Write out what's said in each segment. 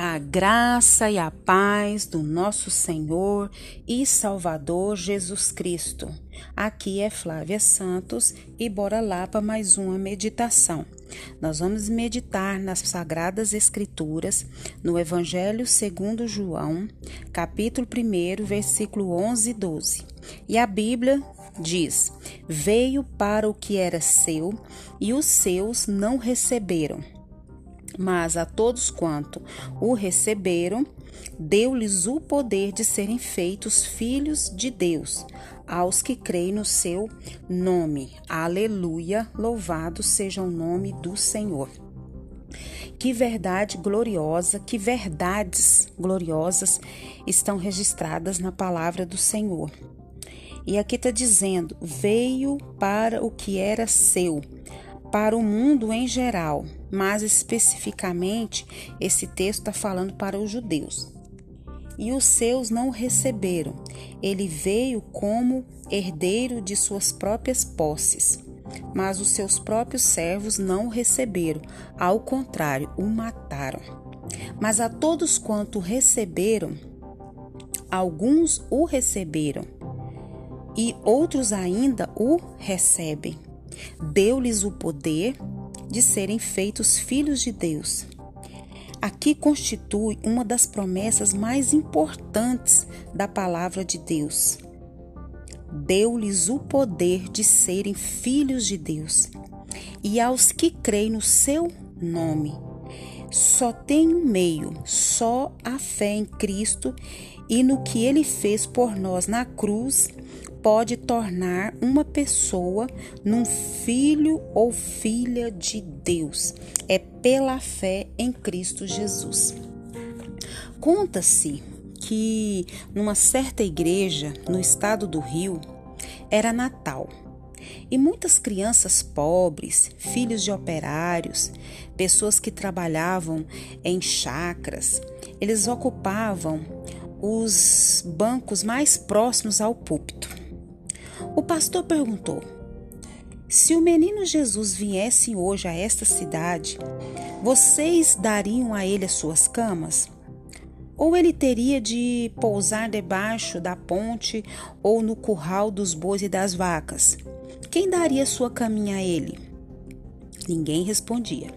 A graça e a paz do nosso Senhor e Salvador Jesus Cristo. Aqui é Flávia Santos e bora lá para mais uma meditação. Nós vamos meditar nas Sagradas Escrituras, no Evangelho segundo João, capítulo 1, versículo 11 e 12. E a Bíblia diz: Veio para o que era seu e os seus não receberam mas a todos quanto o receberam, deu-lhes o poder de serem feitos filhos de Deus, aos que creem no seu nome. Aleluia! Louvado seja o nome do Senhor. Que verdade gloriosa, que verdades gloriosas estão registradas na palavra do Senhor. E aqui está dizendo: veio para o que era seu, para o mundo em geral, mas especificamente esse texto está falando para os judeus. E os seus não o receberam. Ele veio como herdeiro de suas próprias posses, mas os seus próprios servos não o receberam, ao contrário, o mataram. Mas a todos quanto receberam, alguns o receberam, e outros ainda o recebem deu-lhes o poder de serem feitos filhos de Deus. Aqui constitui uma das promessas mais importantes da palavra de Deus. Deu-lhes o poder de serem filhos de Deus. E aos que creem no seu nome, só tem um meio, só a fé em Cristo e no que ele fez por nós na cruz pode tornar uma pessoa num filho ou filha de Deus. É pela fé em Cristo Jesus. Conta-se que numa certa igreja no estado do Rio era Natal. E muitas crianças pobres, filhos de operários, pessoas que trabalhavam em chacras, eles ocupavam os bancos mais próximos ao púlpito. O pastor perguntou: Se o menino Jesus viesse hoje a esta cidade, vocês dariam a ele as suas camas? Ou ele teria de pousar debaixo da ponte ou no curral dos bois e das vacas? Quem daria sua caminha a ele? Ninguém respondia.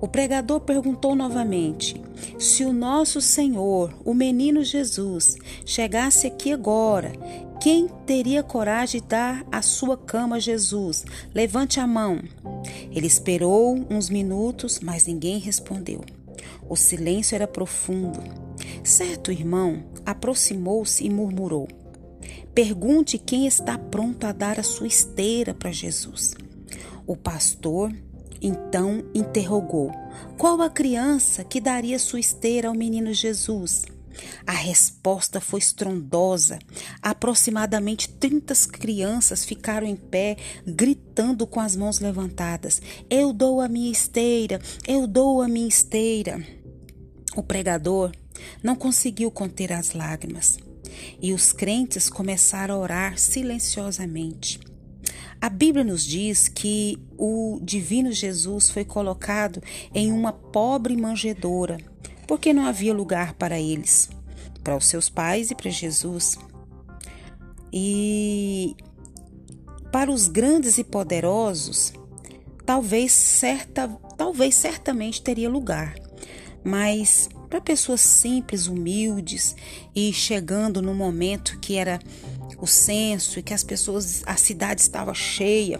O pregador perguntou novamente: Se o nosso Senhor, o menino Jesus, chegasse aqui agora, quem teria coragem de dar a sua cama a Jesus? Levante a mão. Ele esperou uns minutos, mas ninguém respondeu. O silêncio era profundo. Certo irmão aproximou-se e murmurou: Pergunte quem está pronto a dar a sua esteira para Jesus. O pastor então interrogou: Qual a criança que daria sua esteira ao menino Jesus? A resposta foi estrondosa. Aproximadamente 30 crianças ficaram em pé, gritando com as mãos levantadas: Eu dou a minha esteira, eu dou a minha esteira. O pregador não conseguiu conter as lágrimas e os crentes começaram a orar silenciosamente. A Bíblia nos diz que o divino Jesus foi colocado em uma pobre manjedoura, porque não havia lugar para eles, para os seus pais e para Jesus. E para os grandes e poderosos, talvez certa, talvez certamente teria lugar, mas para pessoas simples, humildes e chegando no momento que era o censo e que as pessoas, a cidade estava cheia,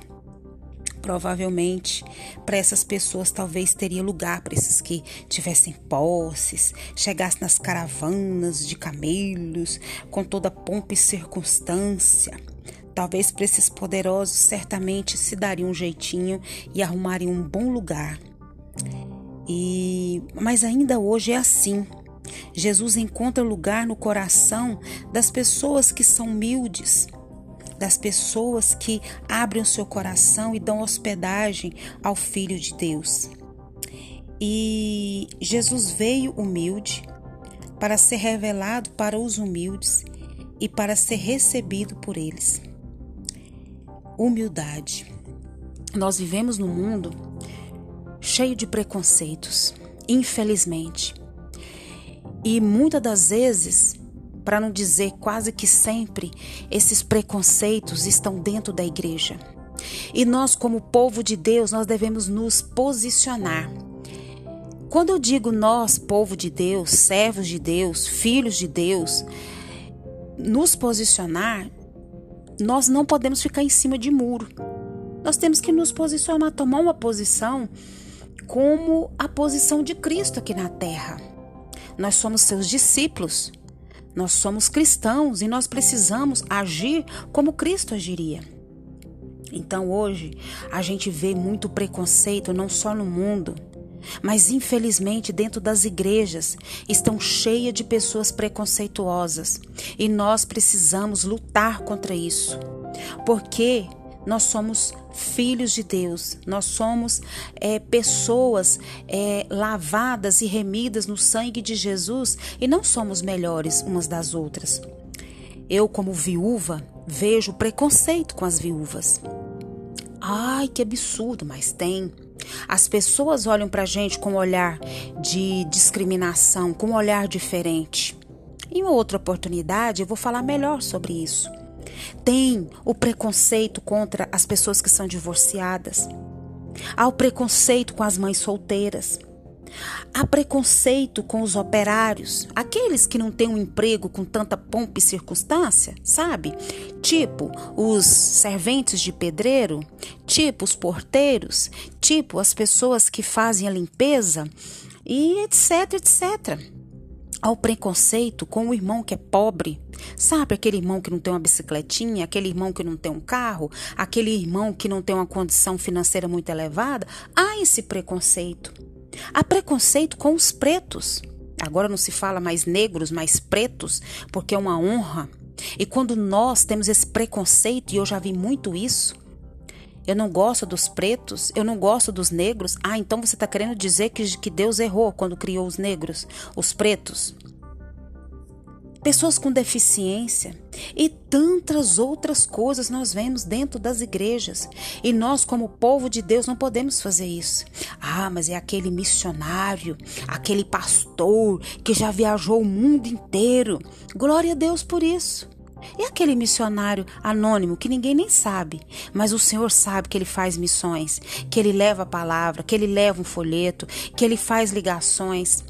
provavelmente para essas pessoas talvez teria lugar para esses que tivessem posses, chegassem nas caravanas de camelos, com toda pompa e circunstância. Talvez para esses poderosos certamente se daria um jeitinho e arrumariam um bom lugar. E mas ainda hoje é assim. Jesus encontra lugar no coração das pessoas que são humildes, das pessoas que abrem o seu coração e dão hospedagem ao Filho de Deus. E Jesus veio humilde para ser revelado para os humildes e para ser recebido por eles. Humildade. Nós vivemos num mundo cheio de preconceitos, infelizmente. E muitas das vezes, para não dizer quase que sempre, esses preconceitos estão dentro da igreja. E nós, como povo de Deus, nós devemos nos posicionar. Quando eu digo nós, povo de Deus, servos de Deus, filhos de Deus, nos posicionar, nós não podemos ficar em cima de muro. Nós temos que nos posicionar, tomar uma posição como a posição de Cristo aqui na terra. Nós somos seus discípulos, nós somos cristãos e nós precisamos agir como Cristo agiria. Então hoje a gente vê muito preconceito não só no mundo, mas infelizmente dentro das igrejas estão cheias de pessoas preconceituosas e nós precisamos lutar contra isso. Porque nós somos filhos de Deus, nós somos é, pessoas é, lavadas e remidas no sangue de Jesus e não somos melhores umas das outras. Eu, como viúva, vejo preconceito com as viúvas. Ai, que absurdo, mas tem. As pessoas olham para a gente com um olhar de discriminação, com um olhar diferente. Em outra oportunidade, eu vou falar melhor sobre isso. Tem o preconceito contra as pessoas que são divorciadas. Há o preconceito com as mães solteiras. Há preconceito com os operários, aqueles que não têm um emprego com tanta pompa e circunstância, sabe? Tipo os serventes de pedreiro, tipo os porteiros, tipo as pessoas que fazem a limpeza e etc, etc ao preconceito com o irmão que é pobre. Sabe aquele irmão que não tem uma bicicletinha, aquele irmão que não tem um carro, aquele irmão que não tem uma condição financeira muito elevada? Há esse preconceito. Há preconceito com os pretos. Agora não se fala mais negros, mais pretos, porque é uma honra. E quando nós temos esse preconceito, e eu já vi muito isso, eu não gosto dos pretos, eu não gosto dos negros. Ah, então você está querendo dizer que, que Deus errou quando criou os negros, os pretos? Pessoas com deficiência e tantas outras coisas nós vemos dentro das igrejas. E nós, como povo de Deus, não podemos fazer isso. Ah, mas é aquele missionário, aquele pastor que já viajou o mundo inteiro. Glória a Deus por isso. E aquele missionário anônimo que ninguém nem sabe, mas o Senhor sabe que ele faz missões, que ele leva a palavra, que ele leva um folheto, que ele faz ligações.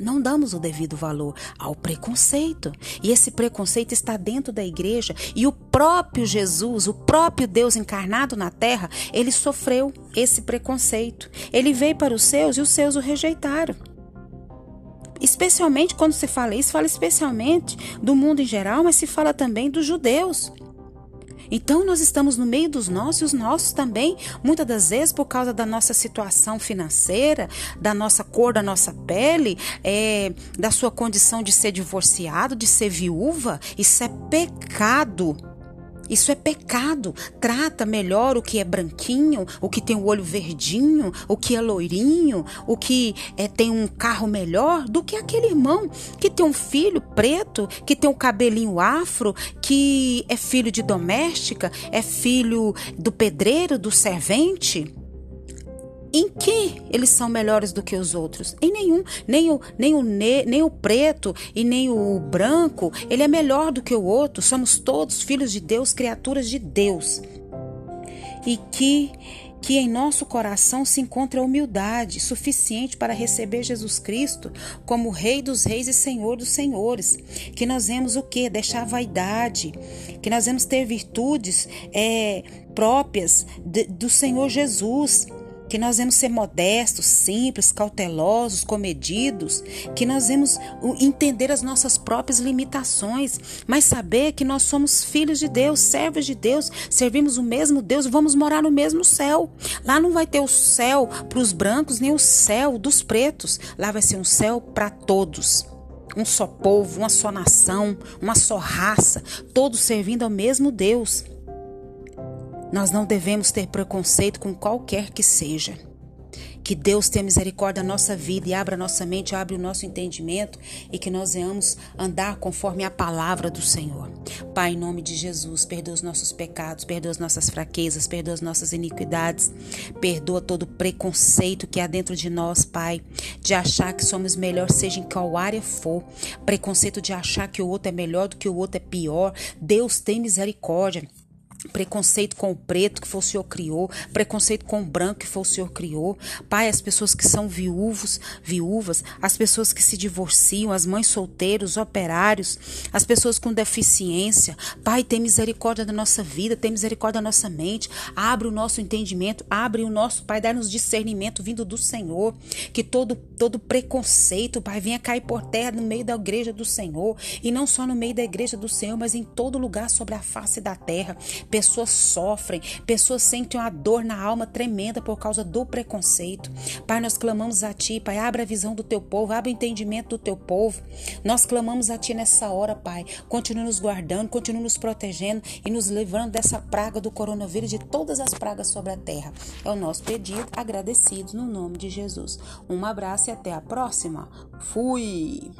Não damos o devido valor ao preconceito. E esse preconceito está dentro da igreja. E o próprio Jesus, o próprio Deus encarnado na terra, ele sofreu esse preconceito. Ele veio para os seus e os seus o rejeitaram. Especialmente quando se fala isso, fala especialmente do mundo em geral, mas se fala também dos judeus. Então nós estamos no meio dos nossos e os nossos também, muitas das vezes por causa da nossa situação financeira, da nossa cor da nossa pele, é, da sua condição de ser divorciado, de ser viúva, isso é pecado. Isso é pecado. Trata melhor o que é branquinho, o que tem o olho verdinho, o que é loirinho, o que é, tem um carro melhor do que aquele irmão que tem um filho preto, que tem um cabelinho afro, que é filho de doméstica, é filho do pedreiro, do servente. Em que eles são melhores do que os outros? Em nenhum. Nem o, nem o, ne, nem o preto e nem o branco, ele é melhor do que o outro. Somos todos filhos de Deus, criaturas de Deus. E que que em nosso coração se encontre a humildade suficiente para receber Jesus Cristo como Rei dos Reis e Senhor dos Senhores. Que nós vemos o que? Deixar a vaidade, que nós vamos ter virtudes é, próprias de, do Senhor Jesus que nós vamos ser modestos, simples, cautelosos, comedidos, que nós vamos entender as nossas próprias limitações, mas saber que nós somos filhos de Deus, servos de Deus, servimos o mesmo Deus vamos morar no mesmo céu. Lá não vai ter o céu para os brancos nem o céu dos pretos, lá vai ser um céu para todos um só povo, uma só nação, uma só raça, todos servindo ao mesmo Deus. Nós não devemos ter preconceito com qualquer que seja. Que Deus tenha misericórdia da nossa vida e abra nossa mente, abra o nosso entendimento e que nós venhamos andar conforme a palavra do Senhor. Pai, em nome de Jesus, perdoa os nossos pecados, perdoa as nossas fraquezas, perdoa as nossas iniquidades, perdoa todo preconceito que há dentro de nós, Pai, de achar que somos melhor, seja em qual área for, preconceito de achar que o outro é melhor do que o outro é pior. Deus tem misericórdia preconceito com o preto que foi o Senhor criou, preconceito com o branco que foi o Senhor criou. Pai, as pessoas que são viúvos, viúvas, as pessoas que se divorciam, as mães solteiras, os operários, as pessoas com deficiência. Pai, tem misericórdia da nossa vida, tem misericórdia da nossa mente. Abre o nosso entendimento, abre o nosso, Pai, dá-nos discernimento vindo do Senhor, que todo todo preconceito, Pai, venha cair por terra no meio da igreja do Senhor, e não só no meio da igreja do Senhor, mas em todo lugar sobre a face da terra pessoas sofrem, pessoas sentem uma dor na alma tremenda por causa do preconceito. Pai, nós clamamos a Ti, Pai, abre a visão do Teu povo, abre o entendimento do Teu povo. Nós clamamos a Ti nessa hora, Pai. Continue nos guardando, continue nos protegendo e nos livrando dessa praga do coronavírus de todas as pragas sobre a terra. É o nosso pedido, agradecidos no nome de Jesus. Um abraço e até a próxima. Fui!